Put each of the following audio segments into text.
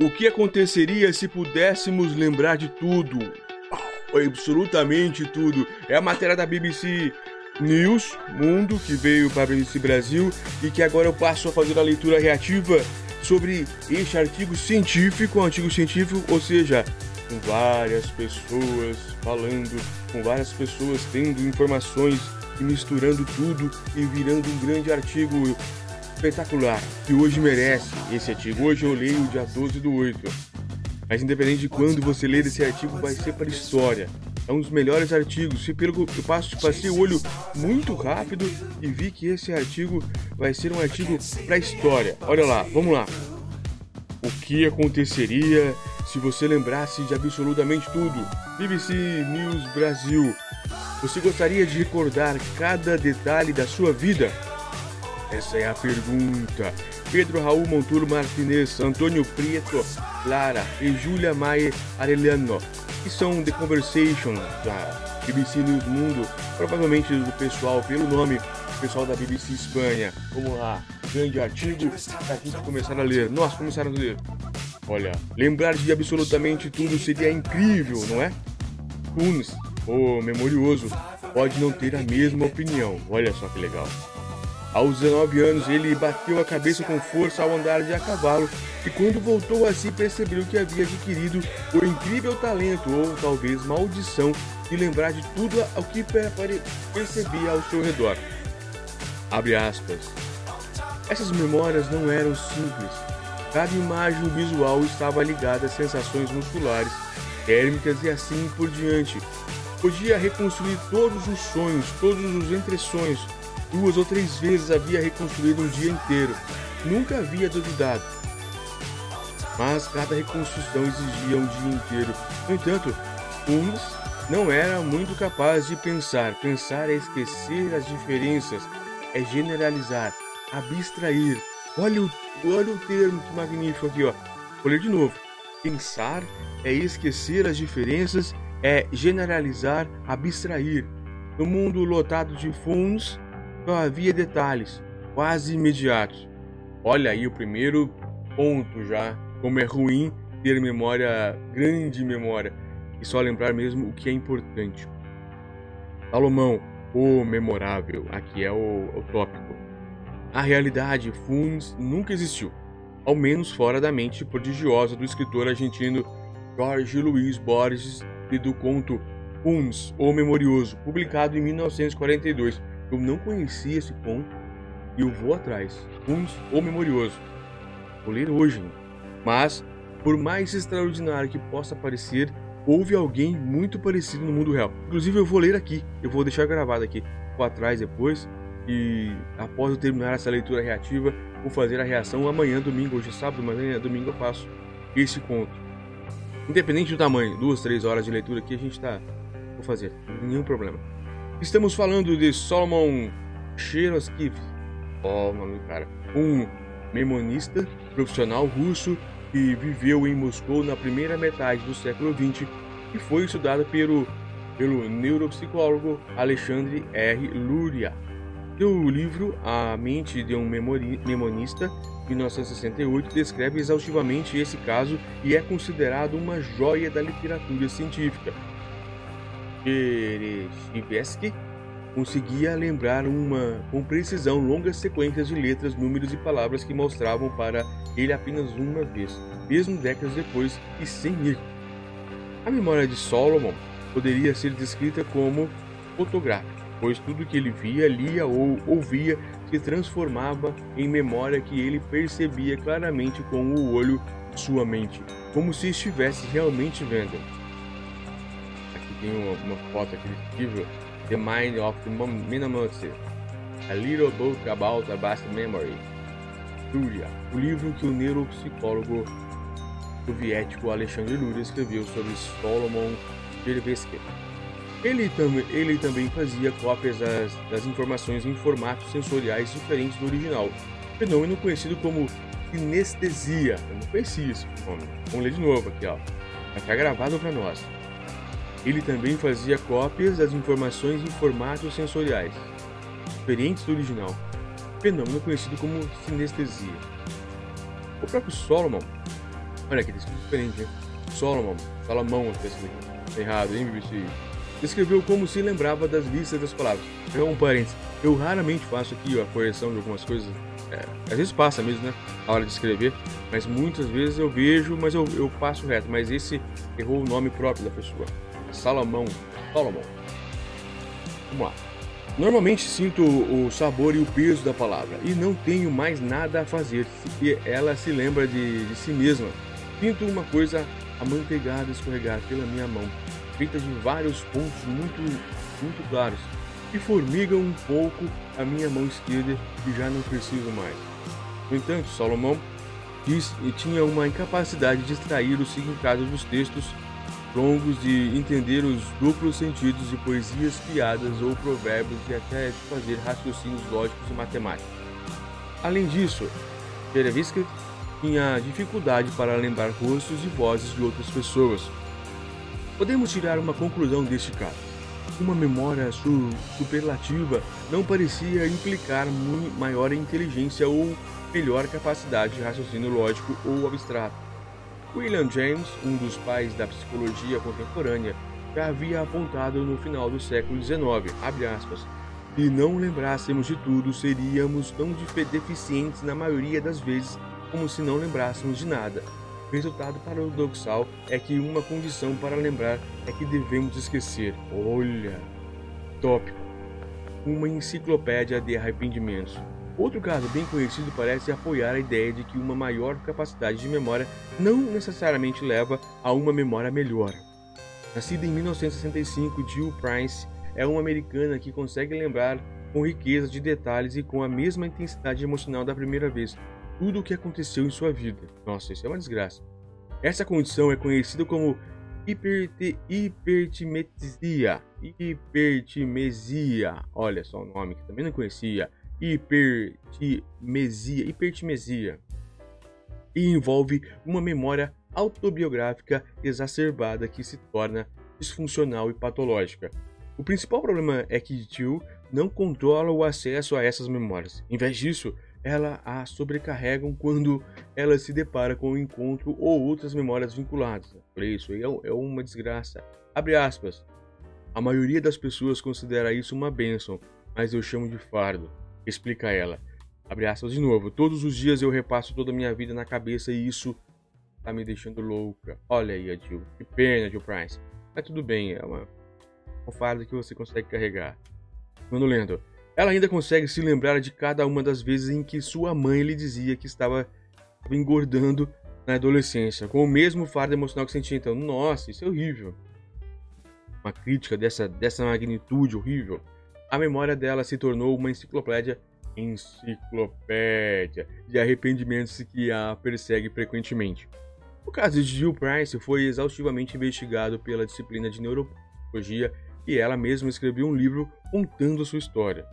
O que aconteceria se pudéssemos lembrar de tudo? Absolutamente tudo. É a matéria da BBC News Mundo que veio para a BBC Brasil e que agora eu passo a fazer a leitura reativa sobre este artigo científico, um artigo científico, ou seja, com várias pessoas falando, com várias pessoas tendo informações e misturando tudo e virando um grande artigo espetacular que hoje merece esse artigo. Hoje eu leio dia 12 do 8. Mas independente de quando você ler esse artigo, vai ser para a história. É um dos melhores artigos. E pelo eu passo, passei o olho muito rápido e vi que esse artigo vai ser um artigo para a história. Olha lá, vamos lá. O que aconteceria se você lembrasse de absolutamente tudo? BBC News Brasil. Você gostaria de recordar cada detalhe da sua vida? Essa é a pergunta. Pedro Raul Monturo Martinez, Antônio Prieto, Lara e Julia Maia Arellano, que são The Conversation da BBC News Mundo, provavelmente do pessoal, pelo nome, o pessoal da BBC Espanha. Vamos lá, grande artigo, para gente começar a ler. Nós começaram a ler. Olha, lembrar de absolutamente tudo seria incrível, não é? Kunis, o memorioso, pode não ter a mesma opinião. Olha só que legal. Aos 19 anos, ele bateu a cabeça com força ao andar de a cavalo e, quando voltou a si, percebeu que havia adquirido o incrível talento, ou talvez maldição, de lembrar de tudo o que percebia ao seu redor. Abre aspas. Essas memórias não eram simples. Cada imagem visual estava ligada a sensações musculares, térmicas e assim por diante. Podia reconstruir todos os sonhos, todos os entressonhos, Duas ou três vezes havia reconstruído um dia inteiro. Nunca havia duvidado. Mas cada reconstrução exigia um dia inteiro. No entanto, Holmes não era muito capaz de pensar. Pensar é esquecer as diferenças, é generalizar, abstrair. Olha o, olha o termo que magnífico aqui, ó. Vou ler de novo. Pensar é esquecer as diferenças, é generalizar, abstrair. No mundo lotado de fundos, só havia detalhes, quase imediatos. Olha aí o primeiro ponto já, como é ruim ter memória, grande memória, e só lembrar mesmo o que é importante. Salomão, o memorável, aqui é o, o tópico. A realidade, Funes, nunca existiu, ao menos fora da mente prodigiosa do escritor argentino Jorge Luiz Borges e do conto Funes, o Memorioso, publicado em 1942 eu não conhecia esse ponto e eu vou atrás. Uns ou memorioso. Vou ler hoje. Mas, por mais extraordinário que possa parecer, houve alguém muito parecido no mundo real. Inclusive, eu vou ler aqui. Eu vou deixar gravado aqui. Vou atrás depois. E após eu terminar essa leitura reativa, vou fazer a reação amanhã, domingo. Hoje é sábado, mas amanhã, domingo eu faço esse conto. Independente do tamanho, duas, três horas de leitura aqui, a gente tá. Vou fazer, nenhum problema. Estamos falando de Solomon Cheroskev, oh, nome cara, um memonista profissional russo que viveu em Moscou na primeira metade do século XX e foi estudado pelo, pelo neuropsicólogo Alexandre R. Luria. Seu livro A Mente de um Memonista, 1968, descreve exaustivamente esse caso e é considerado uma joia da literatura científica. Cherchivesky conseguia lembrar uma, com precisão longas sequências de letras, números e palavras que mostravam para ele apenas uma vez, mesmo décadas depois e sem ir. A memória de Solomon poderia ser descrita como fotográfica, pois tudo que ele via, lia ou ouvia se transformava em memória que ele percebia claramente com o olho de sua mente, como se estivesse realmente vendo tem uma, uma foto aqui desse livro, The Mind of the Minimalist, A Little Book About a Vast Memory. Luria, o livro que o neuropsicólogo soviético Alexandre Luria escreveu sobre Solomon Chervesky. Ele, tam ele também fazia cópias das, das informações em formatos sensoriais diferentes do original, fenômeno conhecido como sinestesia. Eu não conhecia isso. Vamos ler de novo aqui, ó. Vai ficar gravado para nós. Ele também fazia cópias das informações em formatos sensoriais, diferentes do original, fenômeno conhecido como sinestesia. O próprio Solomon Olha aqui, tá escrito diferente, hein? Solomon, Salomão, tá errado, hein, BBC? Descreveu como se lembrava das listas das palavras. É um parênteses. Eu raramente faço aqui a correção de algumas coisas. É, às vezes passa mesmo, né? A hora de escrever. Mas muitas vezes eu vejo, mas eu, eu passo reto. Mas esse errou o nome próprio da pessoa. Salomão. Salomão. Vamos lá. Normalmente sinto o sabor e o peso da palavra e não tenho mais nada a fazer se ela se lembra de, de si mesma. Sinto uma coisa amanteigada escorregar pela minha mão, feita de vários pontos muito, muito claros, que formigam um pouco a minha mão esquerda e já não preciso mais. No entanto, Salomão diz e tinha uma incapacidade de extrair o significado dos textos longos de entender os duplos sentidos de poesias, piadas ou provérbios e até de fazer raciocínios lógicos e matemáticos. Além disso, Perevisca tinha dificuldade para lembrar rostos e vozes de outras pessoas. Podemos tirar uma conclusão deste caso. Uma memória su superlativa não parecia implicar maior inteligência ou melhor capacidade de raciocínio lógico ou abstrato. William James, um dos pais da psicologia contemporânea, já havia apontado no final do século XIX, aspas, se não lembrássemos de tudo, seríamos tão deficientes na maioria das vezes como se não lembrássemos de nada. O resultado paradoxal é que uma condição para lembrar é que devemos esquecer. Olha, tópico. Uma enciclopédia de arrependimentos. Outro caso bem conhecido parece apoiar a ideia de que uma maior capacidade de memória não necessariamente leva a uma memória melhor. Nascida em 1965, Jill Price é uma americana que consegue lembrar com riqueza de detalhes e com a mesma intensidade emocional da primeira vez, tudo o que aconteceu em sua vida. Nossa, isso é uma desgraça. Essa condição é conhecida como hipertimesia. Hipertimesia. Olha só o nome que também não conhecia. Hipertimesia. Hipertimesia. E envolve uma memória autobiográfica exacerbada que se torna disfuncional e patológica. O principal problema é que Jill não controla o acesso a essas memórias. Em vez disso, ela a sobrecarregam quando ela se depara com o um encontro ou outras memórias vinculadas. Por isso, é, é uma desgraça. Abre aspas. A maioria das pessoas considera isso uma bênção, mas eu chamo de fardo. Explica ela. Abre aspas de novo. Todos os dias eu repasso toda a minha vida na cabeça e isso tá me deixando louca. Olha aí a Jill. Que pena, Jill Price. Mas tudo bem, é uma, um fardo que você consegue carregar. Mano lendo. Ela ainda consegue se lembrar de cada uma das vezes em que sua mãe lhe dizia que estava engordando na adolescência, com o mesmo fardo emocional que sentia. Então, nossa, isso é horrível. Uma crítica dessa, dessa magnitude horrível. A memória dela se tornou uma enciclopédia enciclopédia de arrependimentos que a persegue frequentemente. O caso de Jill Price foi exaustivamente investigado pela disciplina de neurologia e ela mesma escreveu um livro contando sua história.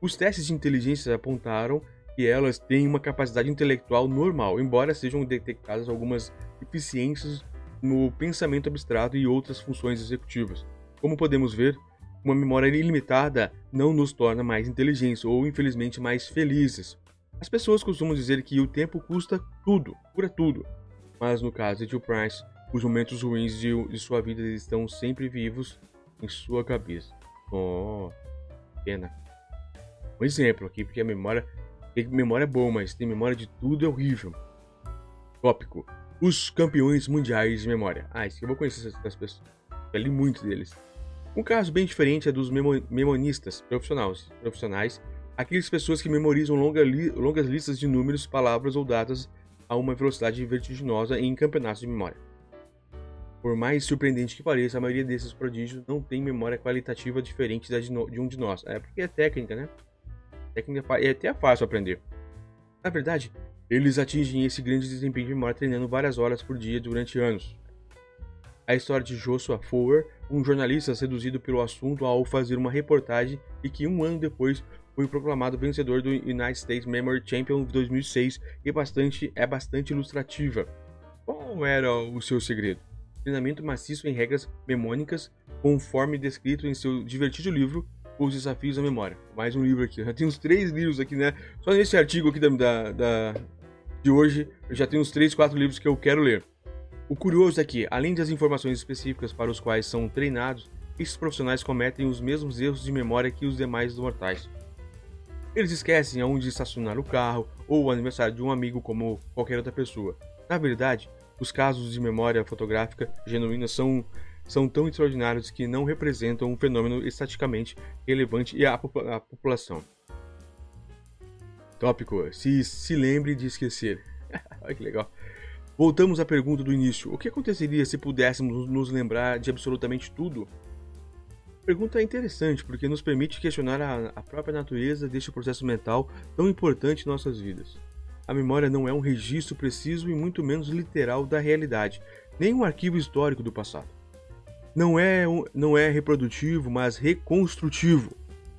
Os testes de inteligência apontaram que elas têm uma capacidade intelectual normal, embora sejam detectadas algumas deficiências no pensamento abstrato e outras funções executivas. Como podemos ver, uma memória ilimitada não nos torna mais inteligentes ou, infelizmente, mais felizes. As pessoas costumam dizer que o tempo custa tudo, cura tudo. Mas no caso de Price, os momentos ruins de, de sua vida estão sempre vivos em sua cabeça. Oh, pena um exemplo aqui, porque a memória tem memória boa, mas tem memória de tudo é horrível. Tópico: Os campeões mundiais de memória. Ah, isso que eu vou conhecer essas pessoas. Eu li muito deles. Um caso bem diferente é dos memo memonistas profissionais, profissionais, aquelas pessoas que memorizam longa li longas listas de números, palavras ou datas a uma velocidade vertiginosa em campeonatos de memória. Por mais surpreendente que pareça, a maioria desses prodígios não tem memória qualitativa diferente da de, de um de nós. É porque é técnica, né? técnica é até fácil aprender. Na verdade, eles atingem esse grande desempenho de memória treinando várias horas por dia durante anos. A história de Joshua Foer, um jornalista seduzido pelo assunto ao fazer uma reportagem e que um ano depois foi proclamado vencedor do United States Memory Champion 2006 e bastante, é bastante ilustrativa. Qual era o seu segredo? Treinamento maciço em regras memônicas, conforme descrito em seu divertido livro os desafios da memória. Mais um livro aqui. Já tenho uns três livros aqui, né? Só nesse artigo aqui da, da, de hoje, eu já tenho uns três, quatro livros que eu quero ler. O curioso é que, além das informações específicas para os quais são treinados, esses profissionais cometem os mesmos erros de memória que os demais mortais. Eles esquecem aonde estacionar o carro ou o aniversário de um amigo como qualquer outra pessoa. Na verdade, os casos de memória fotográfica genuína são, são tão extraordinários que não representam um fenômeno estaticamente relevante à, à população. Tópico: se se lembre de esquecer. Olha que legal. Voltamos à pergunta do início: o que aconteceria se pudéssemos nos lembrar de absolutamente tudo? A pergunta é interessante porque nos permite questionar a, a própria natureza deste processo mental tão importante em nossas vidas. A memória não é um registro preciso e muito menos literal da realidade, nem um arquivo histórico do passado. Não é, não é reprodutivo, mas reconstrutivo.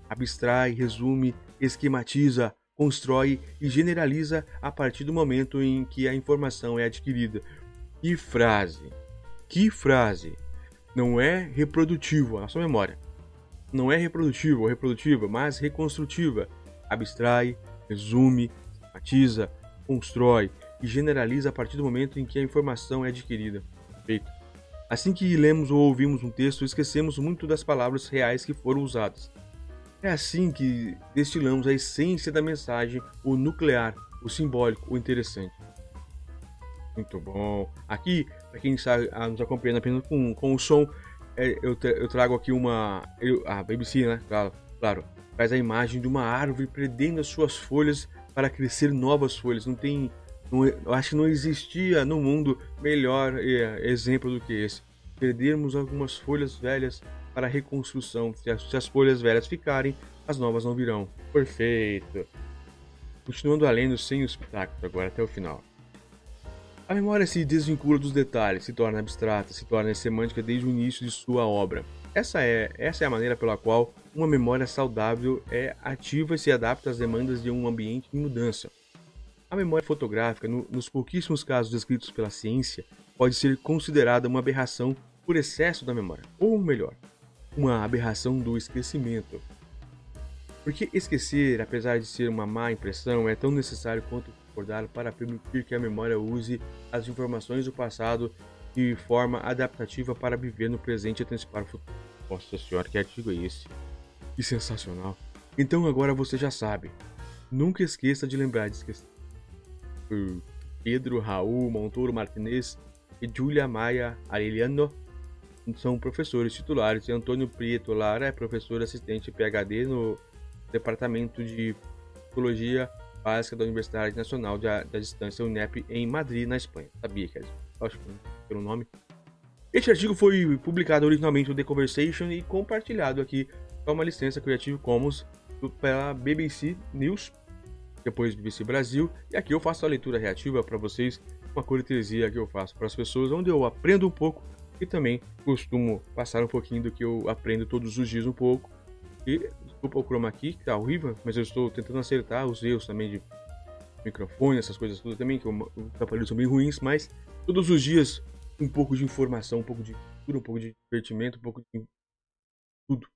Abstrai, resume, esquematiza, constrói e generaliza a partir do momento em que a informação é adquirida. Que frase! Que frase! Não é reprodutivo a sua memória. Não é reprodutivo ou reprodutiva, mas reconstrutiva. Abstrai, resume, sistematiza, constrói e generaliza a partir do momento em que a informação é adquirida. Feito. Assim que lemos ou ouvimos um texto, esquecemos muito das palavras reais que foram usadas. É assim que destilamos a essência da mensagem, o nuclear, o simbólico, o interessante. Muito bom. Aqui, para quem está nos acompanhando apenas com, com o som, é, eu, eu, trago aqui uma. Eu, a BBC, né? Claro, claro. Faz a imagem de uma árvore prendendo as suas folhas para crescer novas folhas. Não tem. Não, eu acho que não existia no mundo melhor é, exemplo do que esse. Perdermos algumas folhas velhas para a reconstrução. Se as, se as folhas velhas ficarem, as novas não virão. Perfeito. Continuando além sem os pitacos agora até o final. A memória se desvincula dos detalhes, se torna abstrata, se torna semântica desde o início de sua obra. Essa é, essa é a maneira pela qual uma memória saudável é ativa e se adapta às demandas de um ambiente em mudança. A memória fotográfica, no, nos pouquíssimos casos descritos pela ciência, pode ser considerada uma aberração por excesso da memória, ou melhor, uma aberração do esquecimento. Porque esquecer, apesar de ser uma má impressão, é tão necessário quanto recordar para permitir que a memória use as informações do passado de forma adaptativa para viver no presente e antecipar o futuro. Nossa senhora, que artigo é esse? Que sensacional! Então agora você já sabe. Nunca esqueça de lembrar de esquecer. Pedro Raul Montoro Martinez e Julia Maia Arellano são professores titulares Antônio Prieto Lara é professor assistente PhD no Departamento de Psicologia Básica da Universidade Nacional da, Distância UNEP em Madrid, na Espanha. Sabia que acho que pelo nome. Este artigo foi publicado originalmente no The Conversation e compartilhado aqui com uma licença Creative Commons pela BBC News, depois BBC Brasil, e aqui eu faço a leitura reativa para vocês, uma cortesia que eu faço para as pessoas, onde eu aprendo um pouco e também costumo passar um pouquinho do que eu aprendo todos os dias um pouco. E desculpa o chroma aqui, que tá horrível, mas eu estou tentando acertar os erros também de microfone, essas coisas tudo também, que os aparelhos são bem ruins, mas todos os dias um pouco de informação, um pouco de cultura, um pouco de divertimento, um pouco de tudo.